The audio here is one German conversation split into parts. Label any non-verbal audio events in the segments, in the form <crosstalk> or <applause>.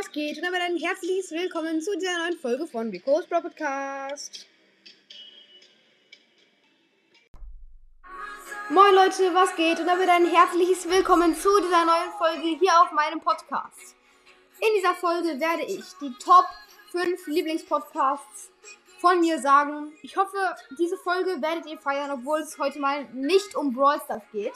was geht? Und damit ein herzliches Willkommen zu dieser neuen Folge von Rico's Bro Podcast. Moin Leute, was geht? Und damit ein herzliches Willkommen zu dieser neuen Folge hier auf meinem Podcast. In dieser Folge werde ich die Top 5 Lieblingspodcasts von mir sagen. Ich hoffe, diese Folge werdet ihr feiern, obwohl es heute mal nicht um Brawl Stars geht.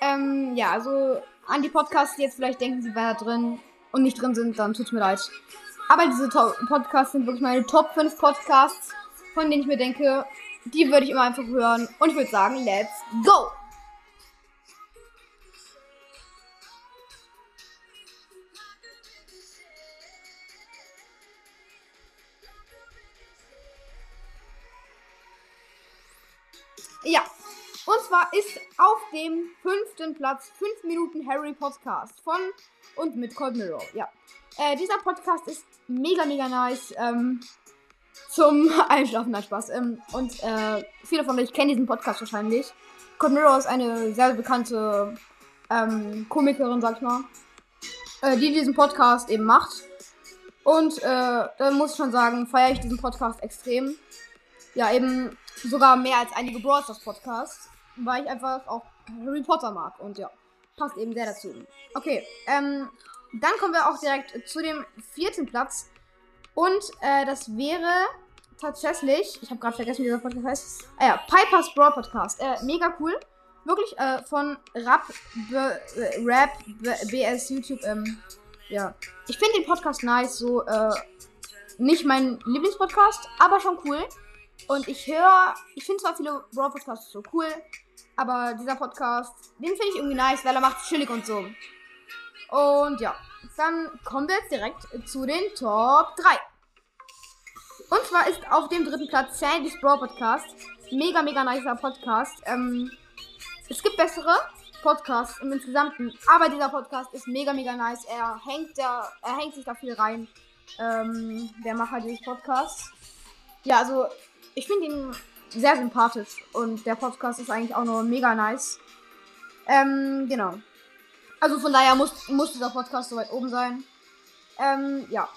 Ähm, ja, also an die Podcasts, die jetzt vielleicht denken, sie wären da drin und nicht drin sind, dann tut's mir leid. Aber diese Top Podcasts sind wirklich meine Top 5 Podcasts, von denen ich mir denke, die würde ich immer einfach hören. Und ich würde sagen, let's go! Ja, und zwar ist auf dem fünften Platz 5 Minuten Harry Podcast von und mit Cold Mirror. Ja. Äh, dieser Podcast ist mega, mega nice. Ähm, zum <laughs> Einschlafen, nein, Spaß. Ähm, und äh, viele von euch kennen diesen Podcast wahrscheinlich. Cold Mirror ist eine sehr bekannte ähm, Komikerin, sag ich mal, äh, die diesen Podcast eben macht. Und äh, da muss ich schon sagen, feiere ich diesen Podcast extrem. Ja, eben sogar mehr als einige Brawl Stars Podcasts weil ich einfach auch Harry Potter mag. Und ja, passt eben sehr dazu. Okay, ähm, dann kommen wir auch direkt zu dem vierten Platz. Und äh, das wäre tatsächlich, ich habe gerade vergessen, wie dieser Podcast heißt. Ah ja, Piper's Brawl Podcast. Äh, mega cool. Wirklich äh, von Rap, B, äh, Rap, B, BS, YouTube. Ähm, ja, ich finde den Podcast nice. So, äh, nicht mein Lieblingspodcast, aber schon cool. Und ich höre, ich finde zwar viele Brawl Podcasts so cool, aber dieser Podcast, den finde ich irgendwie nice, weil er macht chillig und so. Und ja, dann kommen wir jetzt direkt zu den Top 3. Und zwar ist auf dem dritten Platz Sandy's Brawl Podcast. Mega, mega nicer Podcast. Ähm, es gibt bessere Podcasts im Insgesamten, aber dieser Podcast ist mega, mega nice. Er hängt, da, er hängt sich da viel rein. Ähm, der Macher dieses Podcasts. Ja, also ich finde ihn sehr sympathisch. Und der Podcast ist eigentlich auch nur mega nice. Ähm, genau. Also von daher muss, muss dieser Podcast so weit oben sein. Ähm, ja.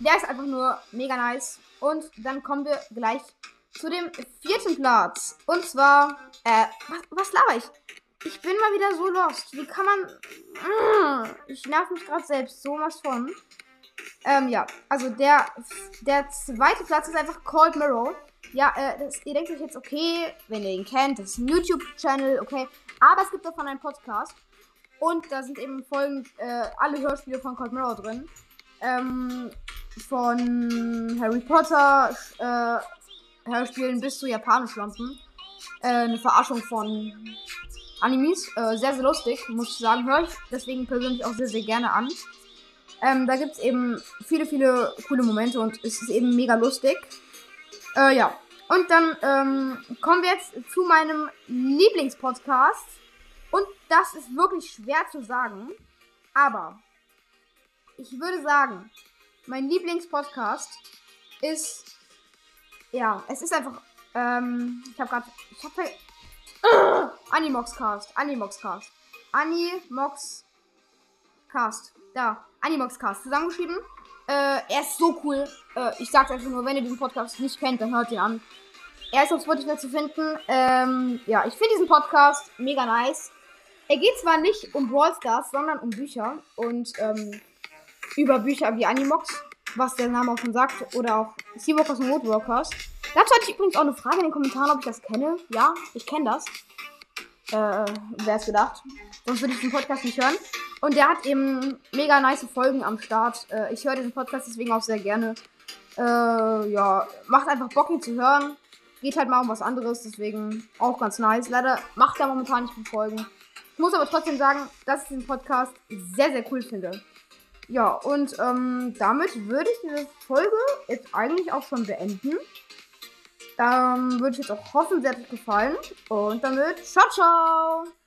Der ist einfach nur mega nice. Und dann kommen wir gleich zu dem vierten Platz. Und zwar, äh, was, was laber ich? Ich bin mal wieder so lost. Wie kann man. Ich nerv mich gerade selbst so was von. Ähm, ja. Also der, der zweite Platz ist einfach Cold Mirror. Ja, äh, das, ihr denkt euch jetzt, okay, wenn ihr ihn kennt, das ist ein YouTube-Channel, okay. Aber es gibt davon einen Podcast. Und da sind eben Folgen, äh, alle Hörspiele von Cold Mirror drin. Ähm, von Harry Potter, äh, Hörspielen bis zu Japanisch-Lampen. Äh, eine Verarschung von Animes. Äh, sehr, sehr lustig, muss ich sagen. Höre ich deswegen persönlich auch sehr, sehr gerne an. Ähm, da gibt es eben viele, viele coole Momente und es ist eben mega lustig. Äh, ja. Und dann ähm, kommen wir jetzt zu meinem Lieblingspodcast. Und das ist wirklich schwer zu sagen. Aber ich würde sagen, mein Lieblingspodcast ist. Ja, es ist einfach. Ähm, ich habe gerade. Ich habe. Uh, Animoxcast. Animoxcast. Animoxcast. Da. Animoxcast. Zusammengeschrieben. Äh, er ist so cool. Äh, ich sag's einfach nur, wenn ihr diesen Podcast nicht kennt, dann hört ihn an. Er ist auf Spotify zu finden. Ähm, ja, ich finde diesen Podcast mega nice. Er geht zwar nicht um Brawl Stars, sondern um Bücher. Und ähm, über Bücher wie Animox, was der Name auch schon sagt. Oder auch Seawalkers und Woodwalkers. Dazu hatte ich übrigens auch eine Frage in den Kommentaren, ob ich das kenne. Ja, ich kenne das. Äh, wer es gedacht? Sonst würde ich den Podcast nicht hören. Und der hat eben mega nice Folgen am Start. Äh, ich höre diesen Podcast deswegen auch sehr gerne. Äh, ja, macht einfach Bock, ihn zu hören. Geht halt mal um was anderes, deswegen auch ganz nice. Leider macht er momentan nicht viel Folgen. Ich muss aber trotzdem sagen, dass ich den Podcast sehr, sehr cool finde. Ja, und ähm, damit würde ich diese Folge jetzt eigentlich auch schon beenden. Dann würde ich jetzt auch hoffen, sie hat euch gefallen. Und damit, ciao, ciao!